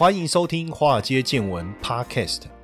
欢迎收听《华尔街见闻》Podcast。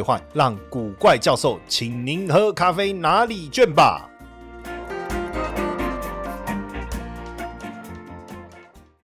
兑换，让古怪教授请您喝咖啡拿礼券吧。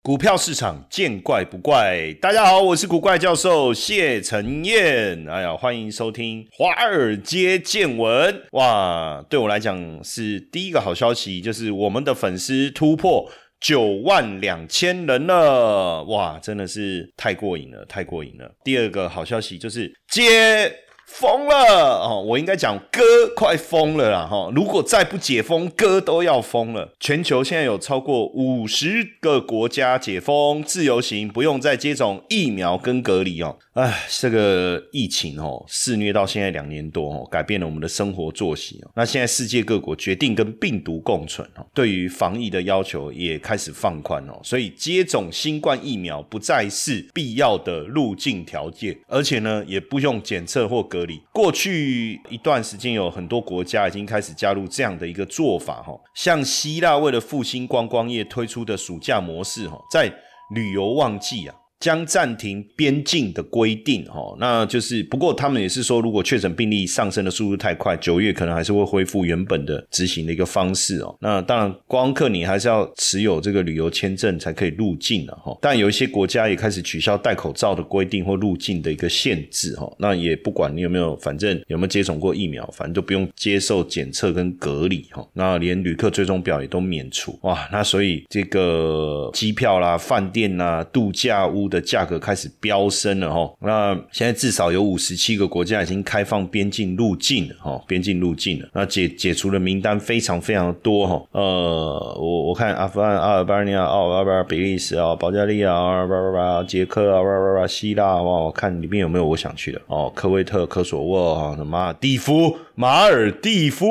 股票市场见怪不怪，大家好，我是古怪教授谢承彦。哎呀，欢迎收听《华尔街见闻》。哇，对我来讲是第一个好消息，就是我们的粉丝突破九万两千人了。哇，真的是太过瘾了，太过瘾了。第二个好消息就是接。疯了哦！我应该讲哥快疯了啦哈！如果再不解封，哥都要疯了。全球现在有超过五十个国家解封自由行，不用再接种疫苗跟隔离哦。哎，这个疫情哦肆虐到现在两年多哦，改变了我们的生活作息哦。那现在世界各国决定跟病毒共存哦，对于防疫的要求也开始放宽哦。所以接种新冠疫苗不再是必要的入境条件，而且呢也不用检测或隔。隔离。过去一段时间，有很多国家已经开始加入这样的一个做法，哈，像希腊为了复兴观光业推出的暑假模式，哈，在旅游旺季啊。将暂停边境的规定，哈，那就是不过他们也是说，如果确诊病例上升的速度太快，九月可能还是会恢复原本的执行的一个方式哦。那当然，光客你还是要持有这个旅游签证才可以入境的哈。但有一些国家也开始取消戴口罩的规定或入境的一个限制哈。那也不管你有没有，反正有没有接种过疫苗，反正都不用接受检测跟隔离哈。那连旅客追踪表也都免除哇。那所以这个机票啦、饭店啦、度假屋。的价格开始飙升了哈，那现在至少有五十七个国家已经开放边境入境了哈，边境入境了，那解解除的名单非常非常多哈，呃，我我看阿富汗、阿尔巴尼亚、奥尔巴、比利时啊、保加利亚啊、巴巴巴、捷克啊、巴巴巴、希腊哇，我看里面有没有我想去的。哦，科威特、科索沃啊，什么蒂夫、马尔蒂夫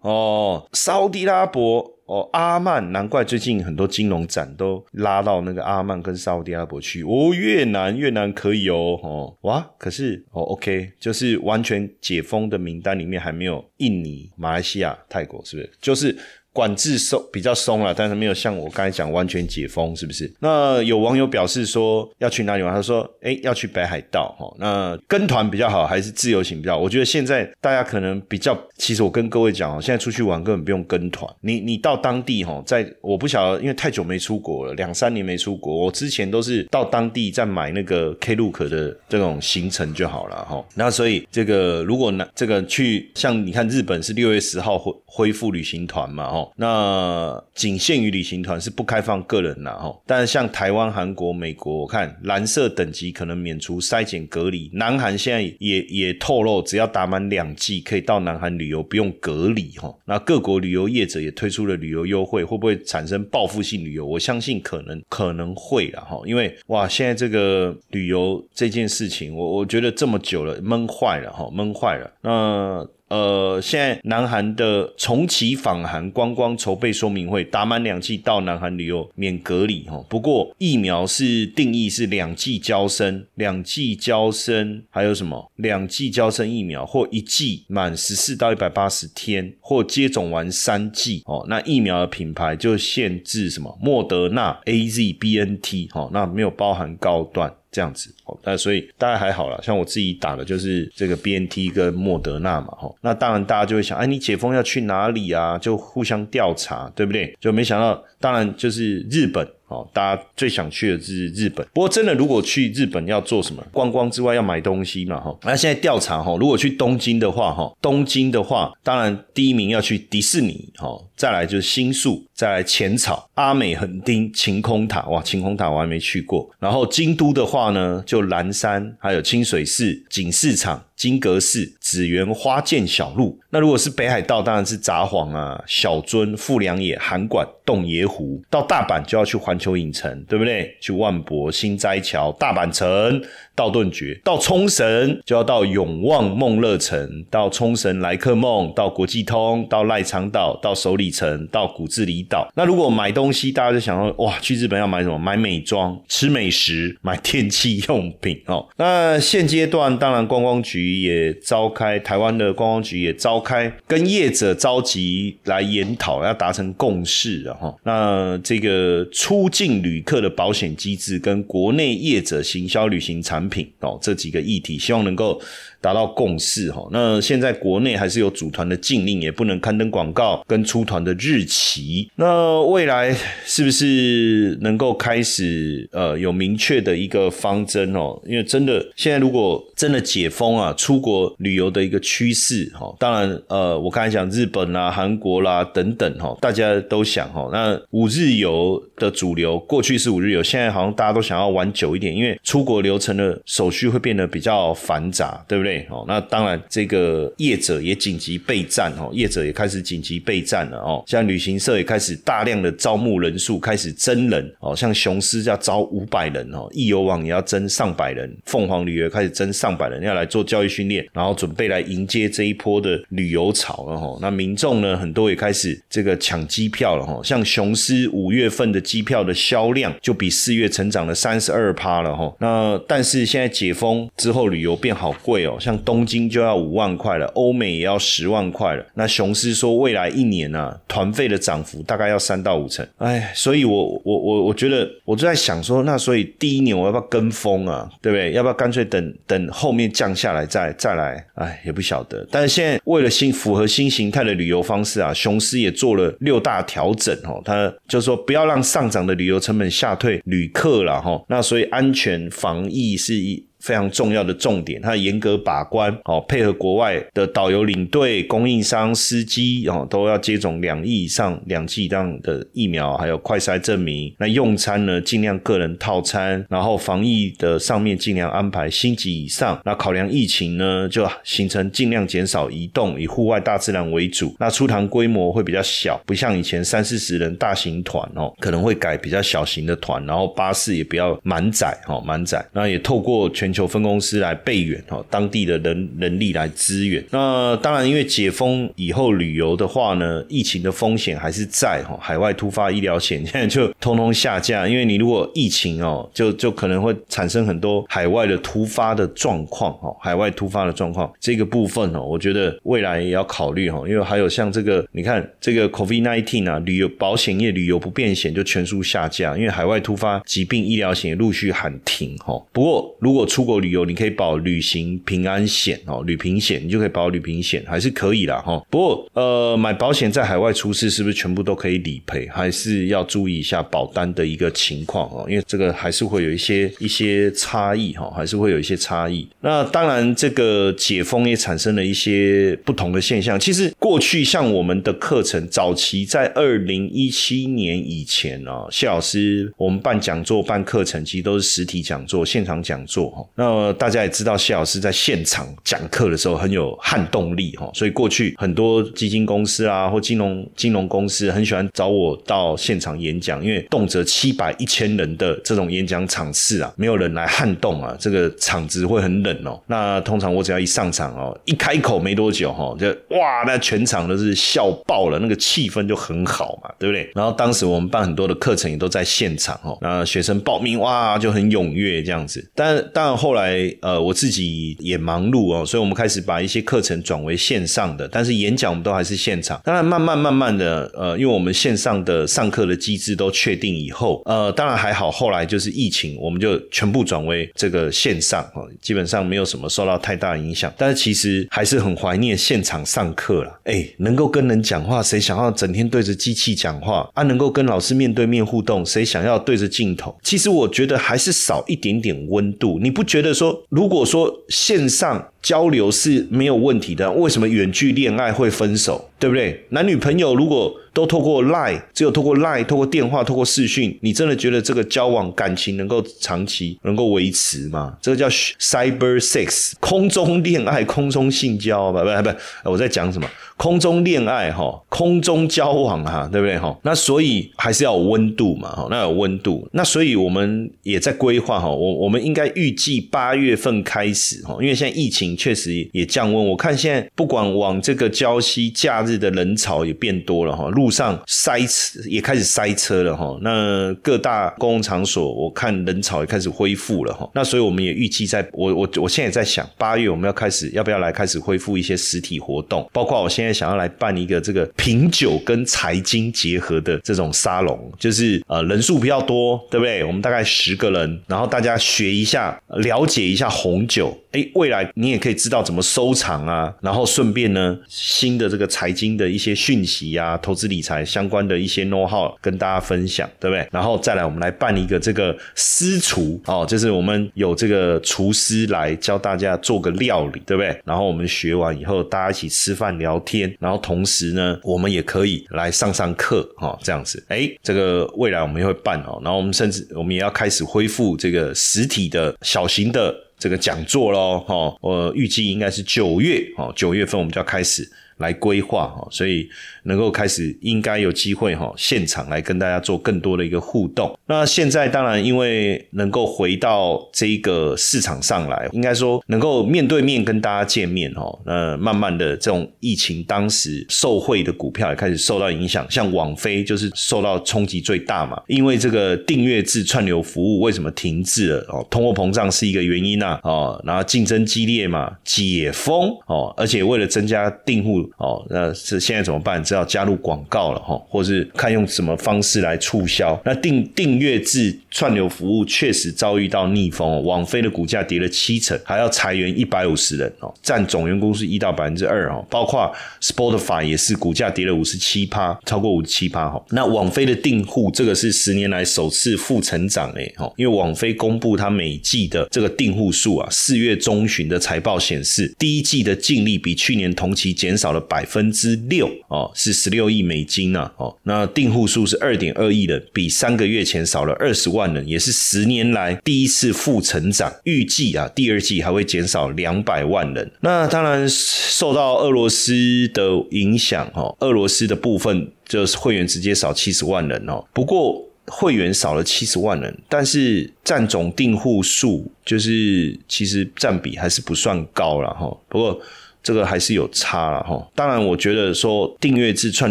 哦，沙地拉伯。哦，阿曼，难怪最近很多金融展都拉到那个阿曼跟沙特阿拉伯去。哦，越南，越南可以哦，哦，哇，可是哦，OK，就是完全解封的名单里面还没有印尼、马来西亚、泰国，是不是？就是。管制松比较松了，但是没有像我刚才讲完全解封，是不是？那有网友表示说要去哪里玩？他说：“哎，要去北海道哈。那跟团比较好，还是自由行比较？好？我觉得现在大家可能比较，其实我跟各位讲哦，现在出去玩根本不用跟团，你你到当地哈，在我不晓得，因为太久没出国了，两三年没出国，我之前都是到当地再买那个 Klook 的这种行程就好了哈。那所以这个如果呢，这个去像你看日本是六月十号恢恢复旅行团嘛，那仅限于旅行团是不开放个人的哈，但像台湾、韩国、美国，我看蓝色等级可能免除筛检隔离。南韩现在也也透露，只要打满两剂可以到南韩旅游，不用隔离哈。那各国旅游业者也推出了旅游优惠，会不会产生报复性旅游？我相信可能可能会了哈，因为哇，现在这个旅游这件事情，我我觉得这么久了，闷坏了哈，闷坏了。那。呃，现在南韩的重启访韩观光筹备说明会，打满两剂到南韩旅游免隔离哈。不过疫苗是定义是两剂交生，两剂交生还有什么？两剂交生疫苗或一剂满十四到一百八十天，或接种完三剂哦。那疫苗的品牌就限制什么？莫德纳、A Z、B N T 哦，那没有包含高端。这样子哦，那所以大家还好了，像我自己打的就是这个 B N T 跟莫德纳嘛，哈，那当然大家就会想，哎，你解封要去哪里啊？就互相调查，对不对？就没想到，当然就是日本。哦，大家最想去的是日本。不过，真的如果去日本要做什么？观光之外要买东西嘛，哈。那现在调查哈，如果去东京的话，哈，东京的话，当然第一名要去迪士尼，哈，再来就是新宿，再来浅草、阿美横丁、晴空塔。哇，晴空塔我还没去过。然后京都的话呢，就岚山，还有清水寺、锦市场。金阁寺、紫园花见小路。那如果是北海道，当然是札幌啊、小樽、富良野、函馆、洞爷湖。到大阪就要去环球影城，对不对？去万博、新斋桥、大阪城。到顿崛，到冲绳就要到永旺梦乐城，到冲绳来客梦，到国际通，到赖长岛，到首里城，到古治里岛。那如果买东西，大家就想说，哇，去日本要买什么？买美妆、吃美食、买电器用品哦。那现阶段，当然观光局也招，台湾的观光局也召开，跟业者召集来研讨，要达成共识啊哈。那这个出境旅客的保险机制，跟国内业者行销旅行产品。品哦，这几个议题，希望能够。达到共识哈，那现在国内还是有组团的禁令，也不能刊登广告跟出团的日期。那未来是不是能够开始呃有明确的一个方针哦？因为真的现在如果真的解封啊，出国旅游的一个趋势哈，当然呃我刚才讲日本啦、韩国啦等等哈，大家都想哈，那五日游的主流过去是五日游，现在好像大家都想要玩久一点，因为出国流程的手续会变得比较繁杂，对不对？哦，那当然，这个业者也紧急备战哦，业者也开始紧急备战了哦。像旅行社也开始大量的招募人数，开始增人哦。像雄狮要招五百人哦，易游网也要增上百人，凤凰旅游开始增上百人，要来做教育训练，然后准备来迎接这一波的旅游潮了哈。那民众呢，很多也开始这个抢机票了哈。像雄狮五月份的机票的销量就比四月成长了三十二趴了哈。那但是现在解封之后，旅游变好贵哦。像东京就要五万块了，欧美也要十万块了。那雄狮说未来一年呢，团费的涨幅大概要三到五成。哎，所以我我我我觉得我就在想说，那所以第一年我要不要跟风啊？对不对？要不要干脆等等后面降下来再再来？哎，也不晓得。但是现在为了新符合新形态的旅游方式啊，雄狮也做了六大调整哦。它就是说不要让上涨的旅游成本吓退旅客了哈。那所以安全防疫是一。非常重要的重点，它严格把关，哦，配合国外的导游、领队、供应商、司机，哦，都要接种两亿以上两剂这样的疫苗，还有快筛证明。那用餐呢，尽量个人套餐，然后防疫的上面尽量安排星级以上。那考量疫情呢，就形成尽量减少移动，以户外大自然为主。那出团规模会比较小，不像以前三四十人大型团哦，可能会改比较小型的团，然后巴士也不要满载，哦，满载。那也透过全。全球分公司来备援哦，当地的人人力来支援。那当然，因为解封以后旅游的话呢，疫情的风险还是在哈。海外突发医疗险 现在就通通下架，因为你如果疫情哦，就就可能会产生很多海外的突发的状况哈。海外突发的状况这个部分哦，我觉得未来也要考虑哈。因为还有像这个，你看这个 COVID nineteen 啊，旅游保险业旅游不便险就全数下架，因为海外突发疾病医疗险也陆续喊停哈。不过如果出出国旅游，你可以保旅行平安险哦，旅平险你就可以保旅平险，还是可以啦哈。不过呃，买保险在海外出事是不是全部都可以理赔？还是要注意一下保单的一个情况哦，因为这个还是会有一些一些差异哈，还是会有一些差异。那当然，这个解封也产生了一些不同的现象。其实过去像我们的课程，早期在二零一七年以前哦，谢老师我们办讲座、办课程，其实都是实体讲座、现场讲座哈。那大家也知道，谢老师在现场讲课的时候很有撼动力哈，所以过去很多基金公司啊或金融金融公司很喜欢找我到现场演讲，因为动辄七百一千人的这种演讲场次啊，没有人来撼动啊，这个场子会很冷哦。那通常我只要一上场哦，一开口没多久哈，就哇，那全场都是笑爆了，那个气氛就很好嘛，对不对？然后当时我们办很多的课程也都在现场哦，那学生报名哇就很踊跃这样子，但但。后后来，呃，我自己也忙碌哦，所以我们开始把一些课程转为线上的，但是演讲我们都还是现场。当然，慢慢慢慢的，呃，因为我们线上的上课的机制都确定以后，呃，当然还好。后来就是疫情，我们就全部转为这个线上哦，基本上没有什么受到太大影响。但是其实还是很怀念现场上课了。哎，能够跟人讲话，谁想要整天对着机器讲话啊？能够跟老师面对面互动，谁想要对着镜头？其实我觉得还是少一点点温度。你不？觉觉得说，如果说线上交流是没有问题的，为什么远距恋爱会分手？对不对？男女朋友如果都透过 lie 只有透过 lie、透过电话、透过视讯，你真的觉得这个交往感情能够长期能够维持吗？这个叫 Cyber Sex，空中恋爱、空中性交，不不不，我在讲什么？空中恋爱哈，空中交往哈，对不对哈？那所以还是要有温度嘛，哈，那有温度，那所以我们也在规划哈，我我们应该预计八月份开始哈，因为现在疫情确实也降温，我看现在不管往这个礁溪假日的人潮也变多了哈，路上塞车也开始塞车了哈，那各大公共场所我看人潮也开始恢复了哈，那所以我们也预计在，我我我现在也在想，八月我们要开始要不要来开始恢复一些实体活动，包括我现在。想要来办一个这个品酒跟财经结合的这种沙龙，就是呃人数比较多，对不对？我们大概十个人，然后大家学一下，了解一下红酒。哎，未来你也可以知道怎么收藏啊，然后顺便呢，新的这个财经的一些讯息啊，投资理财相关的一些 know how 跟大家分享，对不对？然后再来，我们来办一个这个私厨哦，就是我们有这个厨师来教大家做个料理，对不对？然后我们学完以后，大家一起吃饭聊天，然后同时呢，我们也可以来上上课哈，这样子。哎，这个未来我们也会办哦，然后我们甚至我们也要开始恢复这个实体的小型的。这个讲座喽，哈，我预计应该是九月，哦，九月份我们就要开始来规划，哦，所以。能够开始应该有机会哈，现场来跟大家做更多的一个互动。那现在当然因为能够回到这个市场上来，应该说能够面对面跟大家见面哈。那慢慢的这种疫情当时受惠的股票也开始受到影响，像网飞就是受到冲击最大嘛。因为这个订阅制串流服务为什么停滞了哦？通货膨胀是一个原因呐哦，然后竞争激烈嘛，解封哦，而且为了增加订户哦，那是现在怎么办？是要加入广告了哈，或是看用什么方式来促销。那订订阅制串流服务确实遭遇到逆风，网飞的股价跌了七成，还要裁员一百五十人哦，占总员工是一到百分之二哦。包括 Spotify 也是股价跌了五十七趴，超过五十七趴哈。那网飞的订户这个是十年来首次负成长诶哈，因为网飞公布它每季的这个订户数啊，四月中旬的财报显示，第一季的净利比去年同期减少了百分之六哦。是十六亿美金呐，哦，那订户数是二点二亿人，比三个月前少了二十万人，也是十年来第一次负成长。预计啊，第二季还会减少两百万人。那当然受到俄罗斯的影响，哦，俄罗斯的部分就是会员直接少七十万人哦。不过会员少了七十万人，但是占总订户数就是其实占比还是不算高了哈。不过。这个还是有差了哈，当然我觉得说订阅制串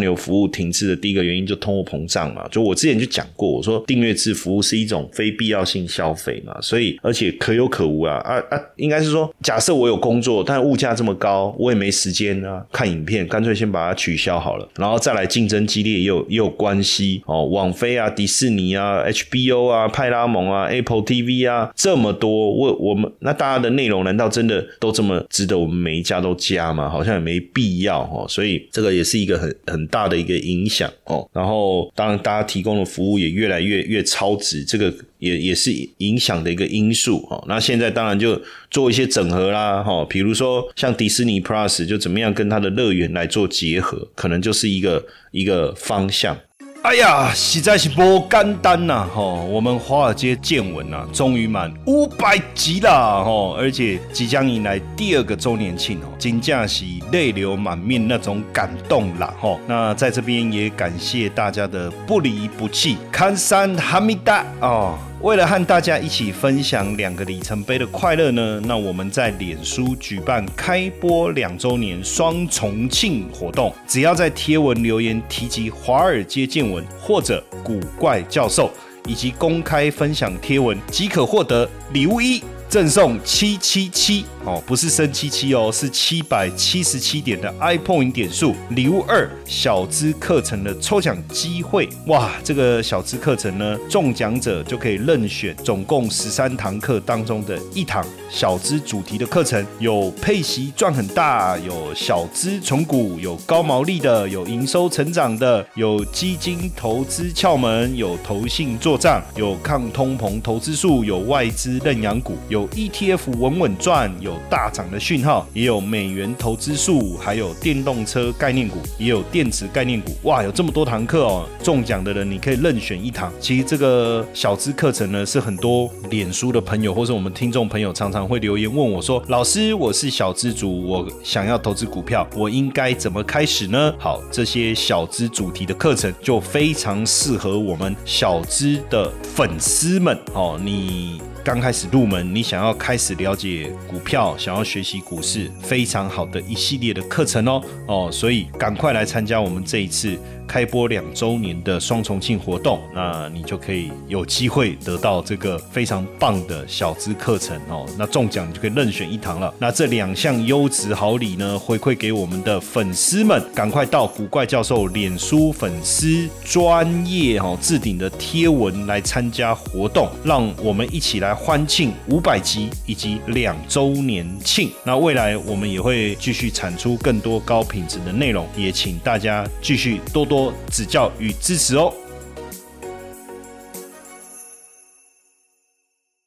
流服务停滞的第一个原因就通货膨胀嘛，就我之前就讲过，我说订阅制服务是一种非必要性消费嘛，所以而且可有可无啊啊啊，应该是说假设我有工作，但物价这么高，我也没时间啊看影片，干脆先把它取消好了，然后再来竞争激烈也有也有关系哦，网飞啊、迪士尼啊、HBO 啊、派拉蒙啊、Apple TV 啊这么多，我我们那大家的内容难道真的都这么值得我们每一家都？加嘛，好像也没必要哦，所以这个也是一个很很大的一个影响哦。然后，当然大家提供的服务也越来越越超值，这个也也是影响的一个因素哦。那现在当然就做一些整合啦，哈，比如说像迪士尼 Plus 就怎么样跟它的乐园来做结合，可能就是一个一个方向。哎呀，实在是不简单呐！吼，我们华尔街见闻呐，终于满五百集了吼，而且即将迎来第二个周年庆哦，真正是泪流满面那种感动啦吼。那在这边也感谢大家的不离不弃，看山哈密达哦。为了和大家一起分享两个里程碑的快乐呢，那我们在脸书举办开播两周年双重庆活动，只要在贴文留言提及华尔街见闻或者古怪教授，以及公开分享贴文，即可获得礼物一。赠送七七七哦，不是升七七哦，是七百七十七点的 iPoint 点数。礼物二，小资课程的抽奖机会哇！这个小资课程呢，中奖者就可以任选总共十三堂课当中的一堂小资主题的课程，有配息赚很大，有小资存股，有高毛利的，有营收成长的，有基金投资窍门，有投信做账，有抗通膨投资术，有外资认养股，有。有 ETF 稳稳赚，有大涨的讯号，也有美元投资数，还有电动车概念股，也有电池概念股。哇，有这么多堂课哦！中奖的人你可以任选一堂。其实这个小资课程呢，是很多脸书的朋友或者我们听众朋友常常会留言问我说：“老师，我是小资族，我想要投资股票，我应该怎么开始呢？”好，这些小资主题的课程就非常适合我们小资的粉丝们哦。你。刚开始入门，你想要开始了解股票，想要学习股市，非常好的一系列的课程哦哦，所以赶快来参加我们这一次。开播两周年的双重庆活动，那你就可以有机会得到这个非常棒的小资课程哦。那中奖你就可以任选一堂了。那这两项优质好礼呢，回馈给我们的粉丝们，赶快到古怪教授脸书粉丝专业哦置顶的贴文来参加活动，让我们一起来欢庆五百集以及两周年庆。那未来我们也会继续产出更多高品质的内容，也请大家继续多多。指教与支持哦。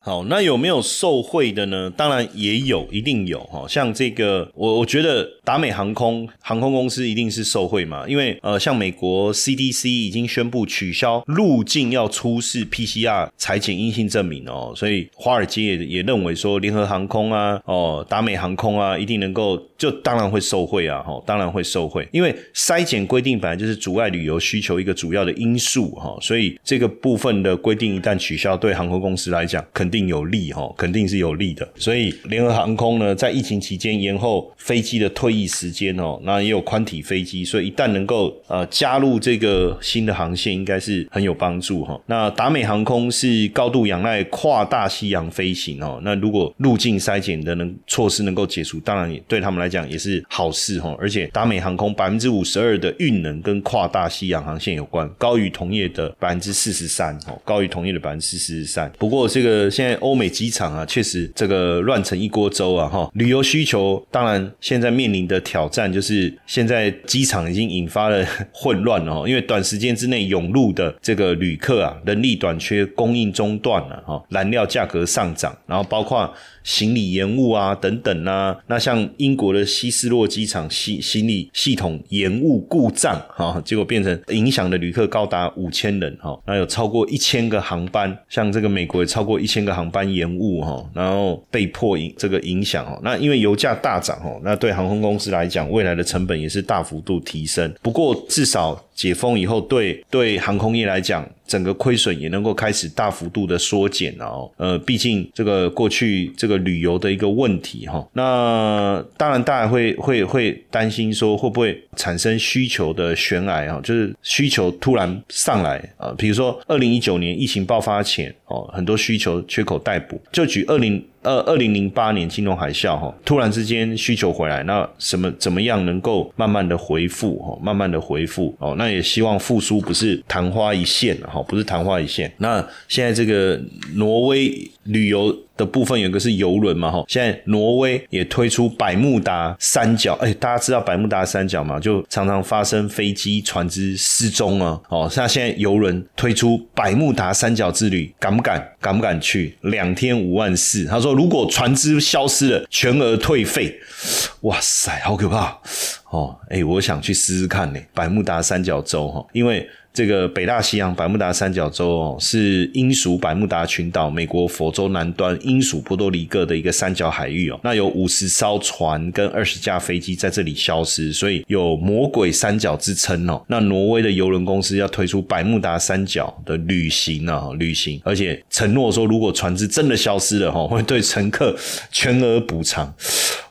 好，那有没有受贿的呢？当然也有，一定有哈。像这个，我我觉得达美航空航空公司一定是受贿嘛，因为呃，像美国 CDC 已经宣布取消入境要出示 PCR 裁剪阴性证明哦，所以华尔街也也认为说，联合航空啊，哦，达美航空啊，一定能够就当然会受贿啊，哈，当然会受贿，因为筛检规定本来就是阻碍旅游需求一个主要的因素哈，所以这个部分的规定一旦取消，对航空公司来讲肯。定有利哈，肯定是有利的。所以联合航空呢，在疫情期间延后飞机的退役时间哦，那也有宽体飞机，所以一旦能够呃加入这个新的航线，应该是很有帮助哈。那达美航空是高度仰赖跨大西洋飞行哦，那如果入境筛检的能措施能够解除，当然也对他们来讲也是好事哈。而且达美航空百分之五十二的运能跟跨大西洋航线有关，高于同业的百分之四十三哦，高于同业的百分之四十三。不过这个现现在欧美机场啊，确实这个乱成一锅粥啊！哈，旅游需求当然现在面临的挑战就是，现在机场已经引发了 混乱哦，因为短时间之内涌入的这个旅客啊，人力短缺，供应中断了，哈，燃料价格上涨，然后包括。行李延误啊，等等啊，那像英国的希斯洛机场行行李系统延误故障，哈，结果变成影响的旅客高达五千人，哈，那有超过一千个航班，像这个美国也超过一千个航班延误，哈，然后被迫影这个影响，哦，那因为油价大涨，哦，那对航空公司来讲，未来的成本也是大幅度提升，不过至少。解封以后，对对航空业来讲，整个亏损也能够开始大幅度的缩减哦。呃，毕竟这个过去这个旅游的一个问题哈，那当然大家会会会担心说会不会产生需求的悬崖啊？就是需求突然上来啊，比如说二零一九年疫情爆发前哦，很多需求缺口待补。就举二零。二二零零八年金融海啸哈，突然之间需求回来，那什么怎么样能够慢慢的回复哈，慢慢的回复哦，那也希望复苏不是昙花一现哈，不是昙花一现。那现在这个挪威旅游。的部分有个是游轮嘛，哈，现在挪威也推出百慕达三角，哎，大家知道百慕达三角嘛？就常常发生飞机、船只失踪啊，哦，那现在游轮推出百慕达三角之旅，敢不敢？敢不敢去？两天五万四，他说如果船只消失了，全额退费。哇塞，好可怕哦！哎，我想去试试看呢，百慕达三角洲哈，因为。这个北大西洋百慕达三角洲哦，是英属百慕达群岛、美国佛州南端、英属波多黎各的一个三角海域哦。那有五十艘船跟二十架飞机在这里消失，所以有“魔鬼三角”之称哦。那挪威的邮轮公司要推出百慕达三角的旅行啊，旅行，而且承诺说，如果船只真的消失了哈，会对乘客全额补偿。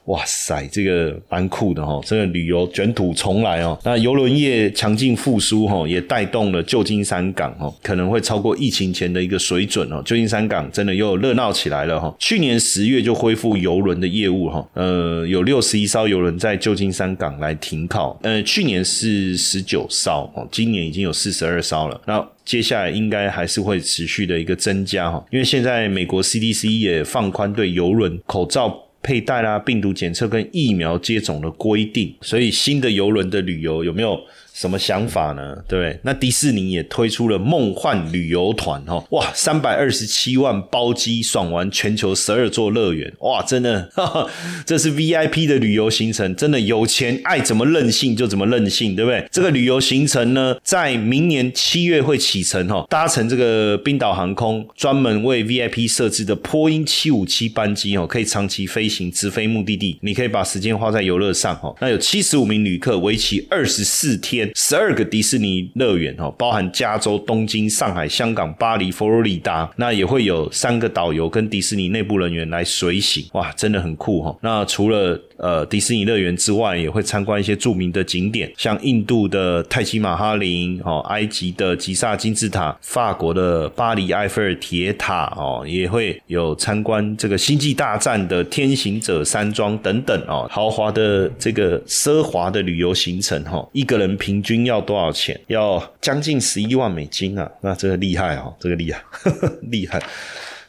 哇塞，这个蛮酷的哈！这个旅游卷土重来哦。那游轮业强劲复苏哈，也带动了旧金山港哦，可能会超过疫情前的一个水准哦。旧金山港真的又热闹起来了哈。去年十月就恢复游轮的业务哈，呃，有六十一艘游轮在旧金山港来停靠。呃，去年是十九艘哦，今年已经有四十二艘了。那接下来应该还是会持续的一个增加哈，因为现在美国 CDC 也放宽对游轮口罩。佩戴啦，病毒检测跟疫苗接种的规定，所以新的游轮的旅游有没有什么想法呢？对不对？那迪士尼也推出了梦幻旅游团哦，哇，三百二十七万包机爽玩全球十二座乐园，哇，真的，这是 VIP 的旅游行程，真的有钱爱怎么任性就怎么任性，对不对？这个旅游行程呢，在明年七月会启程哦，搭乘这个冰岛航空专门为 VIP 设置的波音七五七班机哦，可以长期飞行直飞目的地，你可以把时间花在游乐上哦。那有七十五名旅客，为期二十四天，十二个迪士尼乐园哦，包含加州、东京、上海、香港、巴黎、佛罗里达，那也会有三个导游跟迪士尼内部人员来随行，哇，真的很酷哈。那除了呃，迪士尼乐园之外，也会参观一些著名的景点，像印度的泰姬玛哈林哦，埃及的吉萨金字塔，法国的巴黎埃菲尔铁塔哦，也会有参观这个星际大战的天行者山庄等等哦，豪华的这个奢华的旅游行程哈，一个人平平均要多少钱？要将近十一万美金啊！那这个厉害哦，这个厉害，厉害。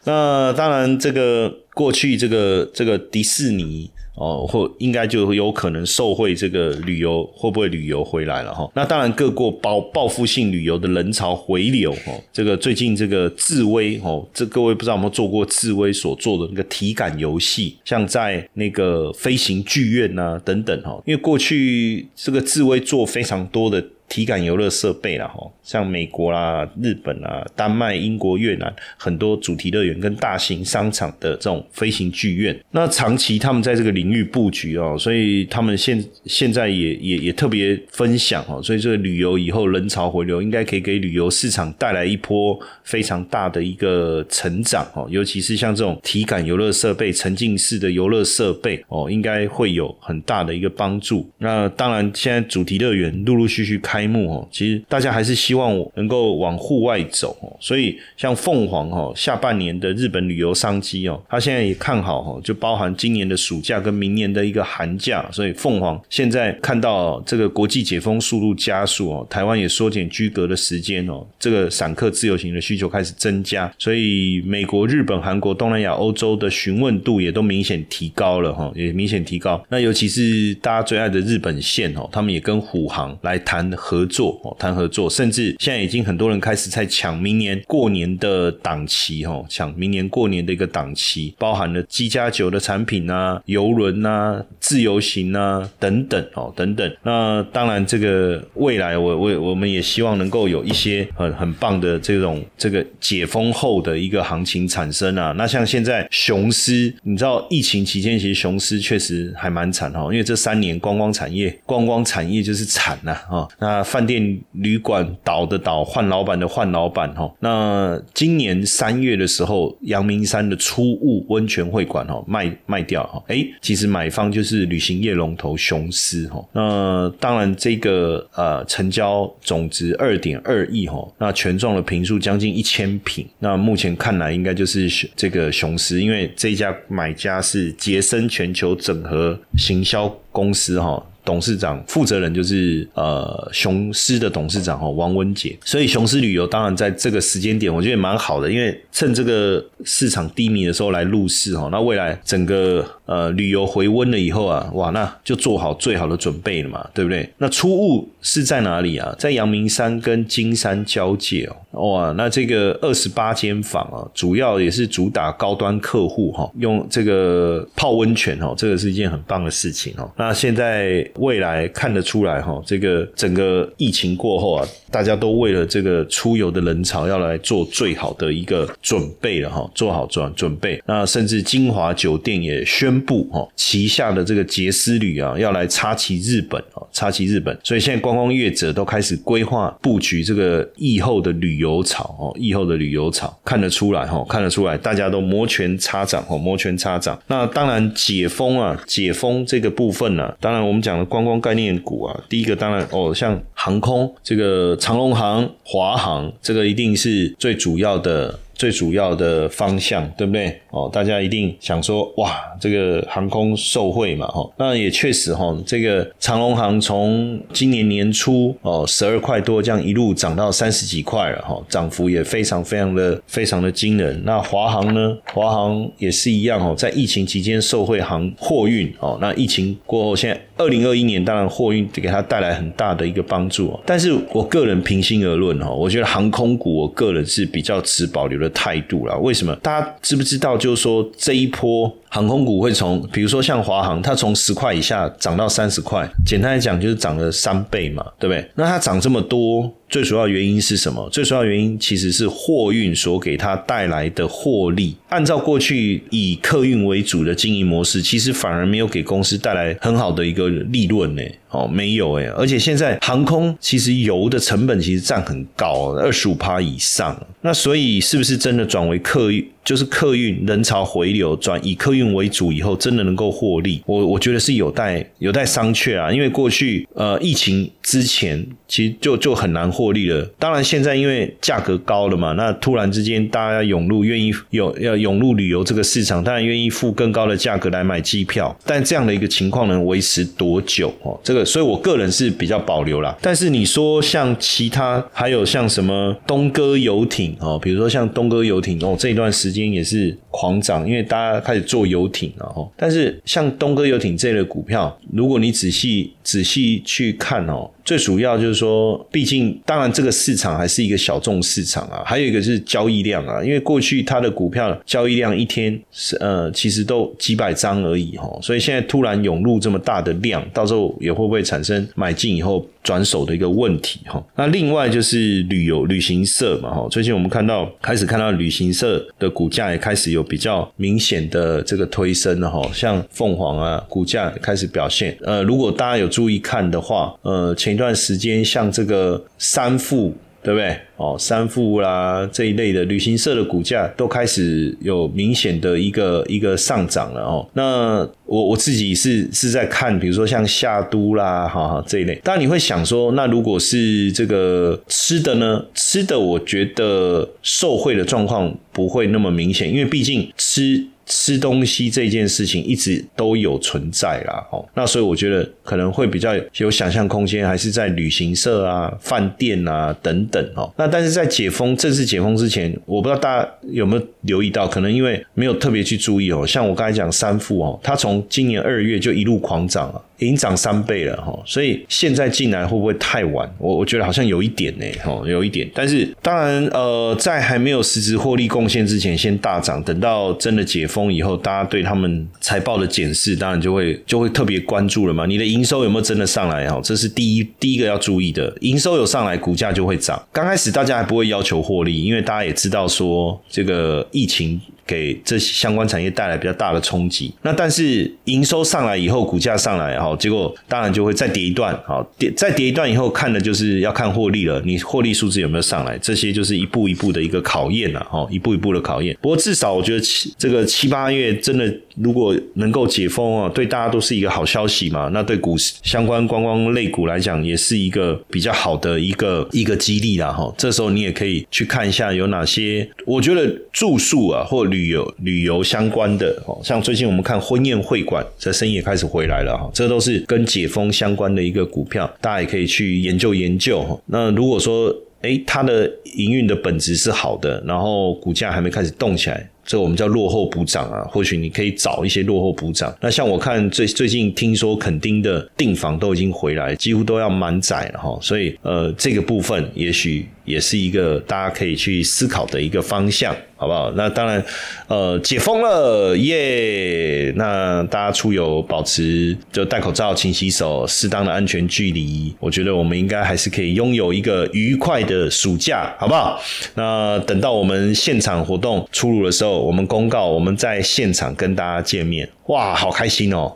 那当然，这个过去这个这个迪士尼。哦，或应该就有可能受惠这个旅游，会不会旅游回来了哈？那当然，各国报报复性旅游的人潮回流哦。这个最近这个智威哦，这各位不知道有没有做过智威所做的那个体感游戏，像在那个飞行剧院呐等等哈。因为过去这个智威做非常多的。体感游乐设备啦，哈，像美国啦、日本啊、丹麦、英国、越南很多主题乐园跟大型商场的这种飞行剧院，那长期他们在这个领域布局哦，所以他们现现在也也也特别分享哦，所以这个旅游以后人潮回流，应该可以给旅游市场带来一波非常大的一个成长哦，尤其是像这种体感游乐设备、沉浸式的游乐设备哦，应该会有很大的一个帮助。那当然，现在主题乐园陆陆续续开。开幕哦，其实大家还是希望能够往户外走哦，所以像凤凰哦，下半年的日本旅游商机哦，他现在也看好哦，就包含今年的暑假跟明年的一个寒假，所以凤凰现在看到这个国际解封速度加速哦，台湾也缩减居隔的时间哦，这个散客自由行的需求开始增加，所以美国、日本、韩国、东南亚、欧洲的询问度也都明显提高了哈，也明显提高。那尤其是大家最爱的日本线哦，他们也跟虎航来谈合。作哦，谈合作，甚至现在已经很多人开始在抢明年过年的档期哦，抢明年过年的一个档期，包含了机加酒的产品啊、游轮啊、自由行啊等等哦，等等。那当然，这个未来我我我们也希望能够有一些很很棒的这种这个解封后的一个行情产生啊。那像现在雄狮，你知道疫情期间其实雄狮确实还蛮惨哈，因为这三年观光产业观光产业就是惨呐哈，那。饭店、旅馆倒的倒，换老板的换老板哈。那今年三月的时候，阳明山的初雾温泉会馆哈卖卖掉哈。哎，其实买方就是旅行业龙头雄狮哈。那当然，这个呃成交总值二点二亿哈。那权重的平数将近一千平。那目前看来，应该就是这个雄狮，因为这家买家是杰森全球整合行销公司哈。董事长负责人就是呃雄狮的董事长哦王文杰，所以雄狮旅游当然在这个时间点，我觉得蛮好的，因为趁这个市场低迷的时候来入市哈，那未来整个呃旅游回温了以后啊，哇，那就做好最好的准备了嘛，对不对？那出雾是在哪里啊？在阳明山跟金山交界哦，哇，那这个二十八间房啊，主要也是主打高端客户哈，用这个泡温泉哦，这个是一件很棒的事情哦。那现在。未来看得出来哈，这个整个疫情过后啊，大家都为了这个出游的人潮要来做最好的一个准备了哈，做好准准备。那甚至金华酒店也宣布哈，旗下的这个杰斯旅啊，要来插旗日本哦，插旗日本。所以现在观光业者都开始规划布局这个疫后的旅游潮哦，疫后的旅游潮看得出来哈，看得出来，大家都摩拳擦掌哦，摩拳擦掌。那当然解封啊，解封这个部分呢，当然我们讲的。观光概念股啊，第一个当然哦，像航空这个长龙航、华航，这个一定是最主要的。最主要的方向，对不对？哦，大家一定想说，哇，这个航空受惠嘛，哈，那也确实哈，这个长龙航从今年年初哦十二块多，这样一路涨到三十几块了，哈，涨幅也非常非常的非常的惊人。那华航呢？华航也是一样哦，在疫情期间受惠航货运哦，那疫情过后，现在二零二一年当然货运给它带来很大的一个帮助，但是我个人平心而论哈，我觉得航空股我个人是比较持保留的态度啦。为什么？大家知不知道？就是说这一波。航空股会从，比如说像华航，它从十块以下涨到三十块，简单来讲就是涨了三倍嘛，对不对？那它涨这么多，最主要原因是什么？最主要原因其实是货运所给它带来的获利。按照过去以客运为主的经营模式，其实反而没有给公司带来很好的一个利润呢。哦，没有哎，而且现在航空其实油的成本其实占很高，二十五趴以上。那所以是不是真的转为客运？就是客运人潮回流，转以客运为主以后，真的能够获利？我我觉得是有待有待商榷啊。因为过去呃疫情之前，其实就就很难获利了。当然现在因为价格高了嘛，那突然之间大家涌入，愿意有要涌入旅游这个市场，当然愿意付更高的价格来买机票。但这样的一个情况能维持多久？哦，这个所以我个人是比较保留啦。但是你说像其他还有像什么东哥游艇哦，比如说像东哥游艇哦，这一段时间也是狂涨，因为大家开始做游艇了哈。但是像东哥游艇这类股票，如果你仔细仔细去看哦。最主要就是说，毕竟当然这个市场还是一个小众市场啊，还有一个是交易量啊，因为过去它的股票交易量一天是呃其实都几百张而已哈，所以现在突然涌入这么大的量，到时候也会不会产生买进以后转手的一个问题哈？那另外就是旅游旅行社嘛哈，最近我们看到开始看到旅行社的股价也开始有比较明显的这个推升了哈，像凤凰啊股价开始表现，呃如果大家有注意看的话，呃前。一段时间，像这个三富，对不对？哦，三富啦这一类的旅行社的股价都开始有明显的一个一个上涨了哦。那我我自己是是在看，比如说像夏都啦，哈哈这一类。当然你会想说，那如果是这个吃的呢？吃的我觉得受惠的状况不会那么明显，因为毕竟吃。吃东西这件事情一直都有存在啦，哦，那所以我觉得可能会比较有想象空间，还是在旅行社啊、饭店啊等等哦。那但是在解封正式解封之前，我不知道大家有没有留意到，可能因为没有特别去注意哦。像我刚才讲三富哦，它从今年二月就一路狂涨了。已经涨三倍了哈，所以现在进来会不会太晚？我我觉得好像有一点呢，哈，有一点。但是当然，呃，在还没有实质获利贡献之前，先大涨。等到真的解封以后，大家对他们财报的检视，当然就会就会特别关注了嘛。你的营收有没有真的上来？哈，这是第一第一个要注意的。营收有上来，股价就会涨。刚开始大家还不会要求获利，因为大家也知道说这个疫情。给这相关产业带来比较大的冲击。那但是营收上来以后，股价上来，哈，结果当然就会再跌一段，好，跌再跌一段以后，看的就是要看获利了。你获利数字有没有上来？这些就是一步一步的一个考验了，哈，一步一步的考验。不过至少我觉得七这个七八月真的如果能够解封啊，对大家都是一个好消息嘛。那对股市相关观光类股来讲，也是一个比较好的一个一个激励啦，哈。这时候你也可以去看一下有哪些，我觉得住宿啊或。旅游旅游相关的哦，像最近我们看婚宴会馆，这生意也开始回来了哈，这都是跟解封相关的一个股票，大家也可以去研究研究。那如果说诶它的营运的本质是好的，然后股价还没开始动起来。这我们叫落后补涨啊，或许你可以找一些落后补涨。那像我看最最近听说垦丁的订房都已经回来，几乎都要满载了哈，所以呃这个部分也许也是一个大家可以去思考的一个方向，好不好？那当然呃解封了耶，那大家出游保持就戴口罩、勤洗手、适当的安全距离，我觉得我们应该还是可以拥有一个愉快的暑假，好不好？那等到我们现场活动出炉的时候。我们公告，我们在现场跟大家见面，哇，好开心哦！